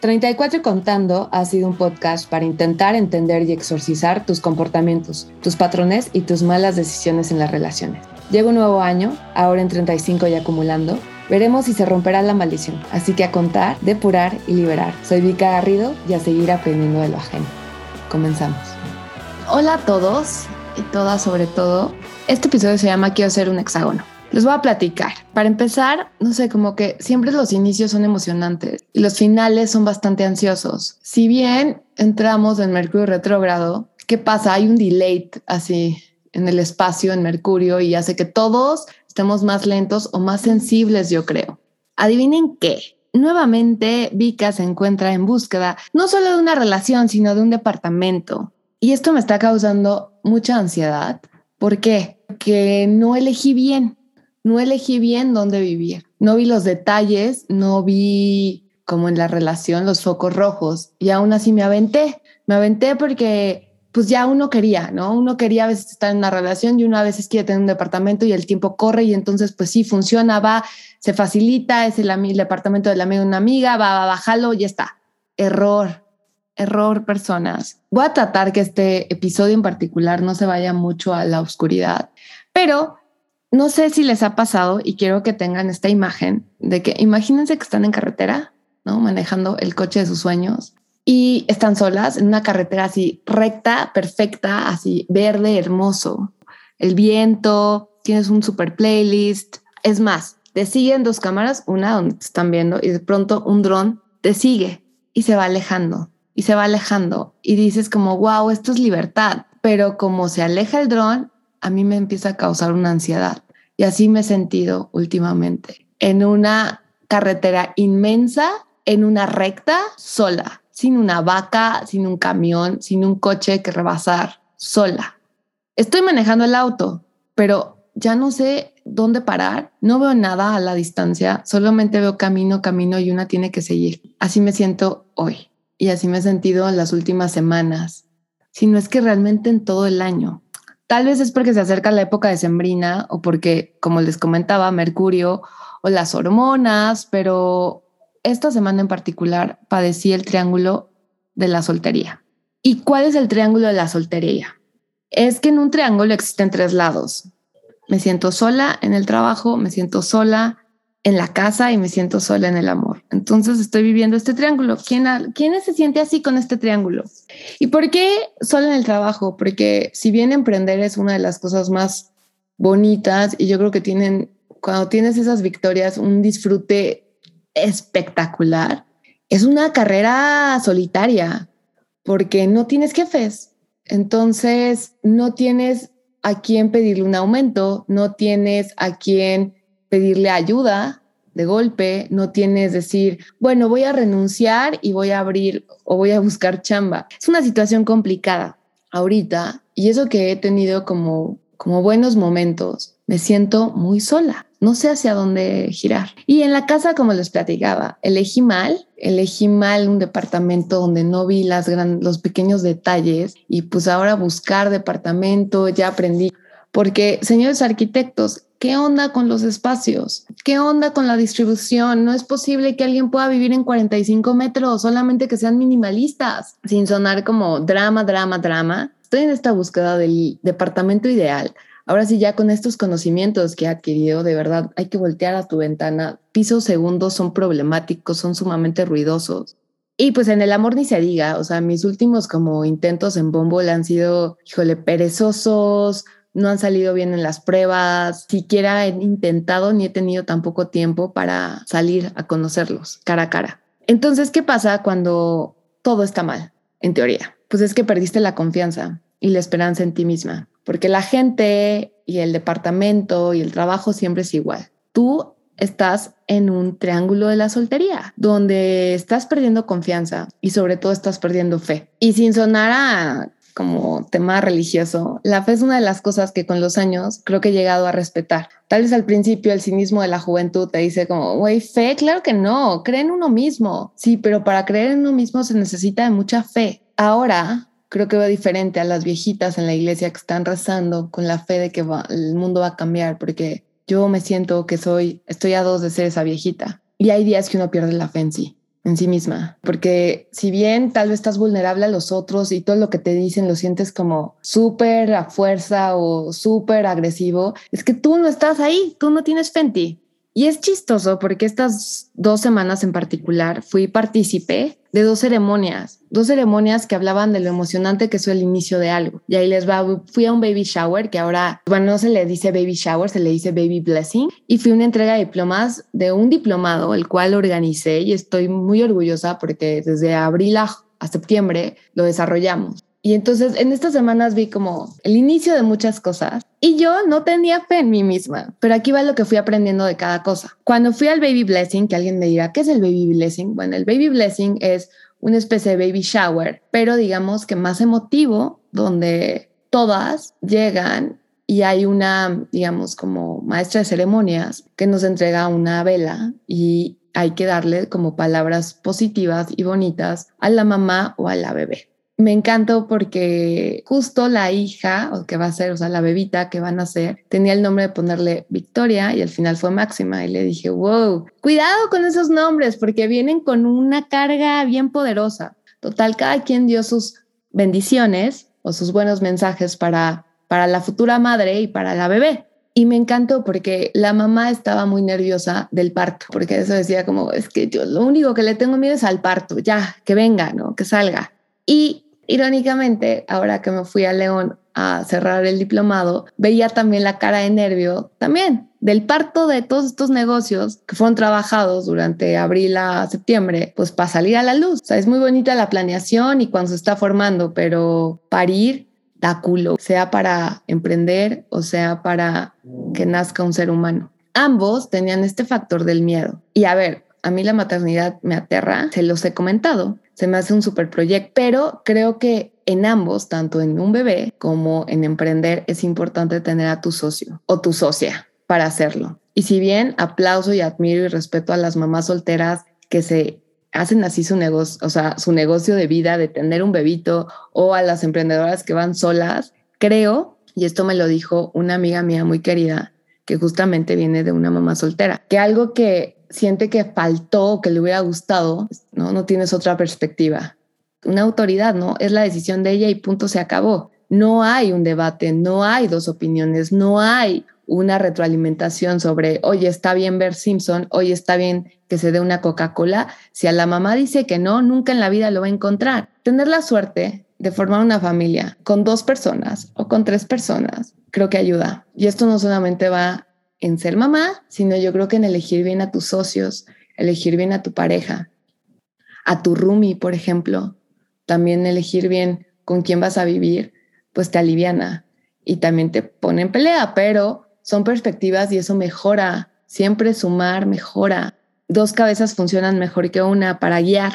34 Contando ha sido un podcast para intentar entender y exorcizar tus comportamientos, tus patrones y tus malas decisiones en las relaciones. Llega un nuevo año, ahora en 35 y acumulando. Veremos si se romperá la maldición. Así que a contar, depurar y liberar. Soy Vika Garrido y a seguir aprendiendo de lo ajeno. Comenzamos. Hola a todos y todas sobre todo. Este episodio se llama Quiero ser un hexágono. Les voy a platicar. Para empezar, no sé, como que siempre los inicios son emocionantes y los finales son bastante ansiosos. Si bien entramos en Mercurio retrógrado, ¿qué pasa? Hay un delay así en el espacio en Mercurio y hace que todos estemos más lentos o más sensibles, yo creo. Adivinen qué. Nuevamente, Vika se encuentra en búsqueda no solo de una relación, sino de un departamento. Y esto me está causando mucha ansiedad. ¿Por qué? Porque no elegí bien no elegí bien dónde vivir. No vi los detalles, no vi como en la relación los focos rojos y aún así me aventé. Me aventé porque pues ya uno quería, ¿no? Uno quería a veces estar en una relación y uno a veces quiere tener un departamento y el tiempo corre y entonces pues sí funciona, va, se facilita, es el, el departamento del amigo de una amiga, va, va, bájalo, ya está. Error, error personas. Voy a tratar que este episodio en particular no se vaya mucho a la oscuridad, pero no sé si les ha pasado y quiero que tengan esta imagen de que imagínense que están en carretera, ¿no? Manejando el coche de sus sueños y están solas en una carretera así recta, perfecta, así verde, hermoso. El viento, tienes un super playlist. Es más, te siguen dos cámaras, una donde te están viendo y de pronto un dron te sigue y se va alejando y se va alejando y dices como, wow, esto es libertad. Pero como se aleja el dron, a mí me empieza a causar una ansiedad. Y así me he sentido últimamente, en una carretera inmensa, en una recta, sola, sin una vaca, sin un camión, sin un coche que rebasar, sola. Estoy manejando el auto, pero ya no sé dónde parar, no veo nada a la distancia, solamente veo camino, camino y una tiene que seguir. Así me siento hoy y así me he sentido en las últimas semanas, si no es que realmente en todo el año. Tal vez es porque se acerca la época de sembrina o porque, como les comentaba, Mercurio o las hormonas, pero esta semana en particular padecí el triángulo de la soltería. ¿Y cuál es el triángulo de la soltería? Es que en un triángulo existen tres lados. Me siento sola en el trabajo, me siento sola en la casa y me siento sola en el amor. Entonces estoy viviendo este triángulo. ¿Quién, ¿Quién se siente así con este triángulo? ¿Y por qué sola en el trabajo? Porque si bien emprender es una de las cosas más bonitas y yo creo que tienen, cuando tienes esas victorias, un disfrute espectacular, es una carrera solitaria porque no tienes jefes. Entonces no tienes a quién pedirle un aumento, no tienes a quién pedirle ayuda de golpe, no tienes decir, bueno, voy a renunciar y voy a abrir o voy a buscar chamba. Es una situación complicada ahorita y eso que he tenido como, como buenos momentos, me siento muy sola. No sé hacia dónde girar. Y en la casa, como les platicaba, elegí mal, elegí mal un departamento donde no vi las los pequeños detalles y pues ahora buscar departamento, ya aprendí. Porque, señores arquitectos, ¿Qué onda con los espacios? ¿Qué onda con la distribución? No es posible que alguien pueda vivir en 45 metros, solamente que sean minimalistas, sin sonar como drama, drama, drama. Estoy en esta búsqueda del departamento ideal. Ahora sí, ya con estos conocimientos que he adquirido, de verdad, hay que voltear a tu ventana. Pisos segundos son problemáticos, son sumamente ruidosos. Y pues en el amor ni se diga, o sea, mis últimos como intentos en Bumble han sido, híjole, perezosos, no han salido bien en las pruebas, siquiera he intentado ni he tenido tampoco tiempo para salir a conocerlos cara a cara. Entonces, ¿qué pasa cuando todo está mal, en teoría? Pues es que perdiste la confianza y la esperanza en ti misma, porque la gente y el departamento y el trabajo siempre es igual. Tú estás en un triángulo de la soltería, donde estás perdiendo confianza y sobre todo estás perdiendo fe. Y sin sonar a como tema religioso, la fe es una de las cosas que con los años creo que he llegado a respetar. Tal vez al principio el cinismo de la juventud te dice como, güey, fe, claro que no, cree en uno mismo. Sí, pero para creer en uno mismo se necesita de mucha fe. Ahora creo que veo diferente a las viejitas en la iglesia que están rezando con la fe de que el mundo va a cambiar, porque yo me siento que soy, estoy a dos de ser esa viejita. Y hay días que uno pierde la fe en sí. En sí misma, porque si bien tal vez estás vulnerable a los otros y todo lo que te dicen lo sientes como súper a fuerza o súper agresivo, es que tú no estás ahí, tú no tienes Fenty. Y es chistoso porque estas dos semanas en particular fui partícipe de dos ceremonias, dos ceremonias que hablaban de lo emocionante que es el inicio de algo. Y ahí les va, fui a un baby shower, que ahora, bueno, no se le dice baby shower, se le dice baby blessing, y fui a una entrega de diplomas de un diplomado, el cual organicé y estoy muy orgullosa porque desde abril a septiembre lo desarrollamos. Y entonces en estas semanas vi como el inicio de muchas cosas y yo no tenía fe en mí misma, pero aquí va lo que fui aprendiendo de cada cosa. Cuando fui al baby blessing, que alguien me dirá, ¿qué es el baby blessing? Bueno, el baby blessing es una especie de baby shower, pero digamos que más emotivo, donde todas llegan y hay una, digamos, como maestra de ceremonias que nos entrega una vela y hay que darle como palabras positivas y bonitas a la mamá o a la bebé me encantó porque justo la hija, o que va a ser, o sea, la bebita que van a ser, tenía el nombre de ponerle Victoria y al final fue Máxima. Y le dije, wow, cuidado con esos nombres porque vienen con una carga bien poderosa. Total, cada quien dio sus bendiciones o sus buenos mensajes para, para la futura madre y para la bebé. Y me encantó porque la mamá estaba muy nerviosa del parto, porque eso decía como, es que yo lo único que le tengo miedo es al parto, ya, que venga, ¿no? Que salga. Y Irónicamente, ahora que me fui a León a cerrar el diplomado, veía también la cara de nervio, también del parto de todos estos negocios que fueron trabajados durante abril a septiembre, pues para salir a la luz. O sea, es muy bonita la planeación y cuando se está formando, pero parir da culo, sea para emprender o sea para que nazca un ser humano. Ambos tenían este factor del miedo. Y a ver, a mí la maternidad me aterra, se los he comentado, se me hace un super proyecto, pero creo que en ambos, tanto en un bebé como en emprender, es importante tener a tu socio o tu socia para hacerlo. Y si bien aplauso y admiro y respeto a las mamás solteras que se hacen así su negocio, o sea, su negocio de vida de tener un bebito o a las emprendedoras que van solas, creo, y esto me lo dijo una amiga mía muy querida, que justamente viene de una mamá soltera, que algo que siente que faltó, que le hubiera gustado, ¿no? No tienes otra perspectiva. Una autoridad, ¿no? Es la decisión de ella y punto se acabó. No hay un debate, no hay dos opiniones, no hay una retroalimentación sobre, oye, está bien ver Simpson, oye, está bien que se dé una Coca-Cola. Si a la mamá dice que no, nunca en la vida lo va a encontrar. Tener la suerte de formar una familia con dos personas o con tres personas, creo que ayuda. Y esto no solamente va en ser mamá, sino yo creo que en elegir bien a tus socios, elegir bien a tu pareja, a tu roomie, por ejemplo, también elegir bien con quién vas a vivir, pues te aliviana y también te pone en pelea, pero son perspectivas y eso mejora, siempre sumar mejora. Dos cabezas funcionan mejor que una para guiar,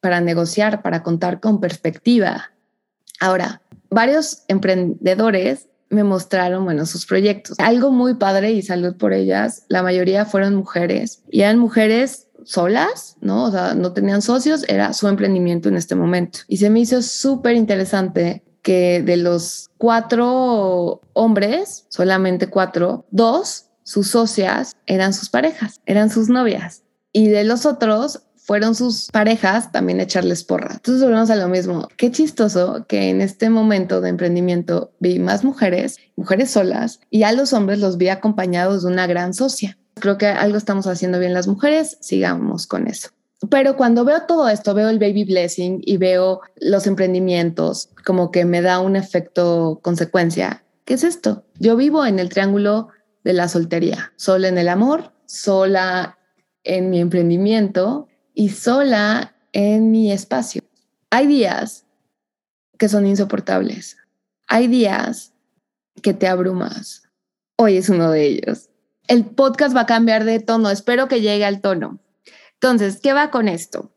para negociar, para contar con perspectiva. Ahora, varios emprendedores me mostraron, bueno, sus proyectos. Algo muy padre y salud por ellas. La mayoría fueron mujeres y eran mujeres solas, ¿no? O sea, no tenían socios, era su emprendimiento en este momento. Y se me hizo súper interesante que de los cuatro hombres, solamente cuatro, dos, sus socias eran sus parejas, eran sus novias. Y de los otros, fueron sus parejas también echarles porra. Entonces volvemos a lo mismo. Qué chistoso que en este momento de emprendimiento vi más mujeres, mujeres solas, y a los hombres los vi acompañados de una gran socia. Creo que algo estamos haciendo bien las mujeres, sigamos con eso. Pero cuando veo todo esto, veo el baby blessing y veo los emprendimientos, como que me da un efecto consecuencia. ¿Qué es esto? Yo vivo en el triángulo de la soltería, sola en el amor, sola en mi emprendimiento y sola en mi espacio. Hay días que son insoportables. Hay días que te abrumas. Hoy es uno de ellos. El podcast va a cambiar de tono. Espero que llegue al tono. Entonces, ¿qué va con esto?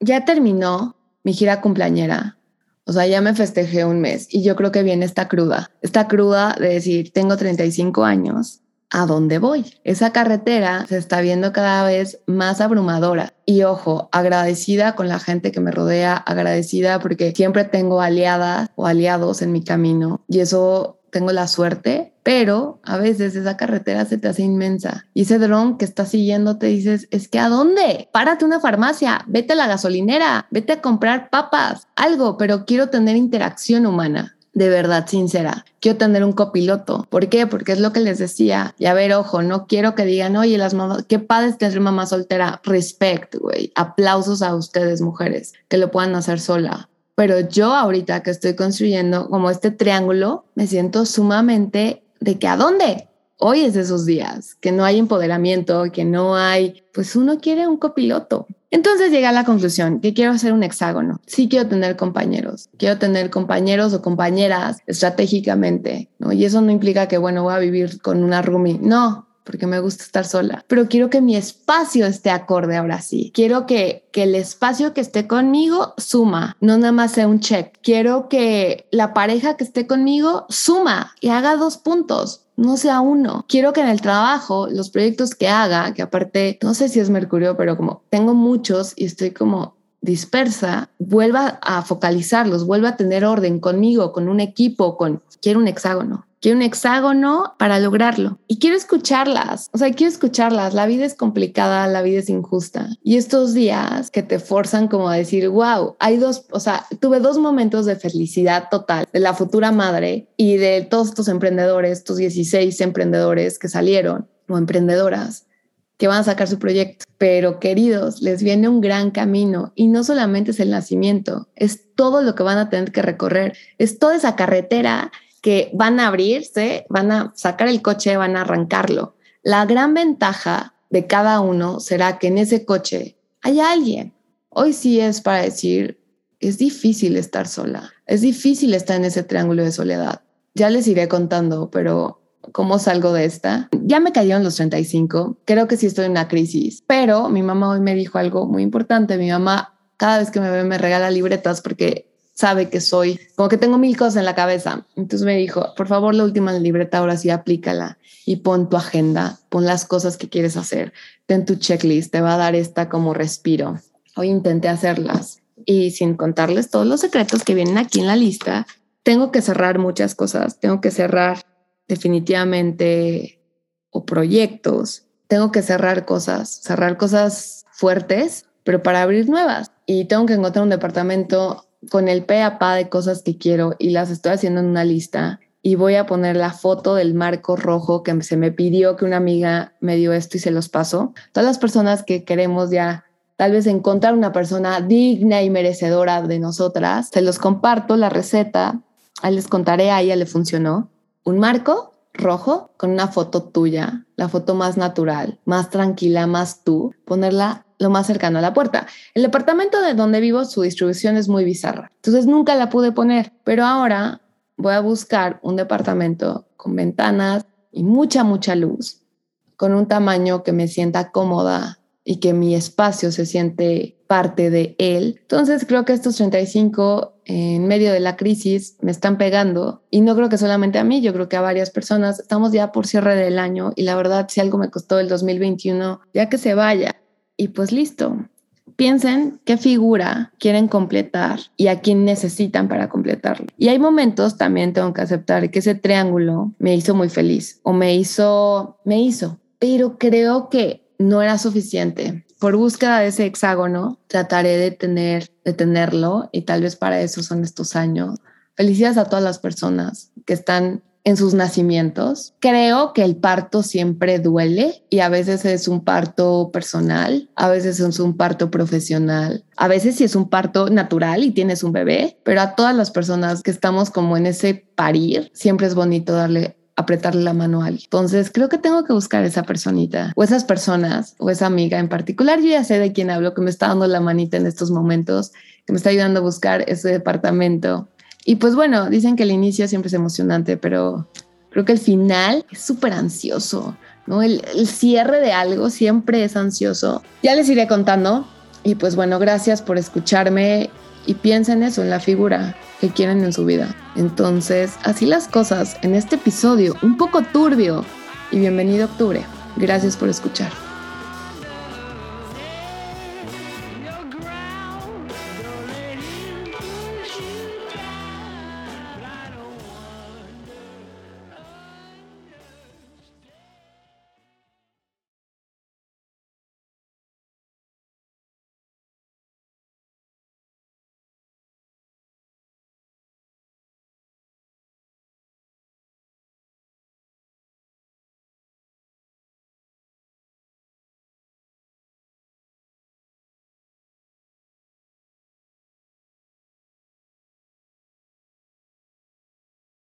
Ya terminó mi gira cumpleañera. O sea, ya me festejé un mes y yo creo que viene esta cruda. Esta cruda de decir, tengo 35 años a dónde voy. Esa carretera se está viendo cada vez más abrumadora. Y ojo, agradecida con la gente que me rodea, agradecida porque siempre tengo aliadas o aliados en mi camino. Y eso tengo la suerte pero a veces esa carretera se te hace inmensa y ese dron que está siguiendo te dices, es que ¿a dónde? Párate una farmacia, vete a la gasolinera, vete a comprar papas, algo, pero quiero tener interacción humana de verdad sincera. Quiero tener un copiloto. ¿Por qué? Porque es lo que les decía. Y a ver, ojo, no quiero que digan, oye, las mamás, qué padre es tener mamá soltera. Respect, güey. Aplausos a ustedes, mujeres, que lo puedan hacer sola. Pero yo ahorita que estoy construyendo como este triángulo, me siento sumamente de que a dónde. Hoy es de esos días, que no hay empoderamiento, que no hay, pues uno quiere un copiloto. Entonces llegué a la conclusión que quiero hacer un hexágono. Sí quiero tener compañeros. Quiero tener compañeros o compañeras estratégicamente, ¿no? Y eso no implica que, bueno, voy a vivir con una roomie. No, porque me gusta estar sola, pero quiero que mi espacio esté acorde ahora sí. Quiero que, que el espacio que esté conmigo suma, no nada más sea un check. Quiero que la pareja que esté conmigo suma y haga dos puntos no sea uno. Quiero que en el trabajo, los proyectos que haga, que aparte, no sé si es Mercurio, pero como tengo muchos y estoy como dispersa, vuelva a focalizarlos, vuelva a tener orden conmigo, con un equipo, con, quiero un hexágono. Quiero un hexágono para lograrlo. Y quiero escucharlas. O sea, quiero escucharlas. La vida es complicada, la vida es injusta. Y estos días que te forzan como a decir, wow, hay dos, o sea, tuve dos momentos de felicidad total de la futura madre y de todos estos emprendedores, estos 16 emprendedores que salieron o emprendedoras que van a sacar su proyecto. Pero queridos, les viene un gran camino y no solamente es el nacimiento, es todo lo que van a tener que recorrer, es toda esa carretera que van a abrirse, van a sacar el coche, van a arrancarlo. La gran ventaja de cada uno será que en ese coche hay alguien. Hoy sí es para decir, es difícil estar sola, es difícil estar en ese triángulo de soledad. Ya les iré contando, pero ¿cómo salgo de esta? Ya me cayeron los 35, creo que sí estoy en una crisis, pero mi mamá hoy me dijo algo muy importante. Mi mamá cada vez que me ve me regala libretas porque sabe que soy, como que tengo mil cosas en la cabeza. Entonces me dijo, por favor, la última libreta ahora sí aplícala y pon tu agenda, pon las cosas que quieres hacer, ten tu checklist, te va a dar esta como respiro. Hoy intenté hacerlas y sin contarles todos los secretos que vienen aquí en la lista, tengo que cerrar muchas cosas, tengo que cerrar definitivamente o proyectos, tengo que cerrar cosas, cerrar cosas fuertes, pero para abrir nuevas. Y tengo que encontrar un departamento con el pe a pa de cosas que quiero y las estoy haciendo en una lista y voy a poner la foto del marco rojo que se me pidió que una amiga me dio esto y se los pasó. Todas las personas que queremos ya tal vez encontrar una persona digna y merecedora de nosotras, se los comparto la receta, ahí les contaré, a ella le funcionó. Un marco rojo con una foto tuya, la foto más natural, más tranquila, más tú, ponerla lo más cercano a la puerta. El departamento de donde vivo, su distribución es muy bizarra, entonces nunca la pude poner, pero ahora voy a buscar un departamento con ventanas y mucha, mucha luz, con un tamaño que me sienta cómoda y que mi espacio se siente parte de él. Entonces creo que estos 35 en medio de la crisis me están pegando y no creo que solamente a mí, yo creo que a varias personas. Estamos ya por cierre del año y la verdad si algo me costó el 2021, ya que se vaya, y pues listo. Piensen qué figura quieren completar y a quién necesitan para completarlo. Y hay momentos, también tengo que aceptar que ese triángulo me hizo muy feliz o me hizo, me hizo, pero creo que no era suficiente. Por búsqueda de ese hexágono, trataré de tener, de tenerlo y tal vez para eso son estos años. Felicidades a todas las personas que están en sus nacimientos. Creo que el parto siempre duele y a veces es un parto personal, a veces es un parto profesional, a veces sí es un parto natural y tienes un bebé, pero a todas las personas que estamos como en ese parir, siempre es bonito darle apretarle la mano a alguien. Entonces creo que tengo que buscar esa personita o esas personas o esa amiga en particular. Yo ya sé de quién hablo, que me está dando la manita en estos momentos, que me está ayudando a buscar ese departamento y pues bueno, dicen que el inicio siempre es emocionante, pero creo que el final es súper ansioso, ¿no? El, cierre de algo siempre es ansioso. Ya les iré contando. Y pues bueno, gracias por escucharme y piensen eso, en la figura que quieren en su vida. Entonces, así las cosas en este episodio, un poco turbio. Y bienvenido octubre. Gracias por escuchar.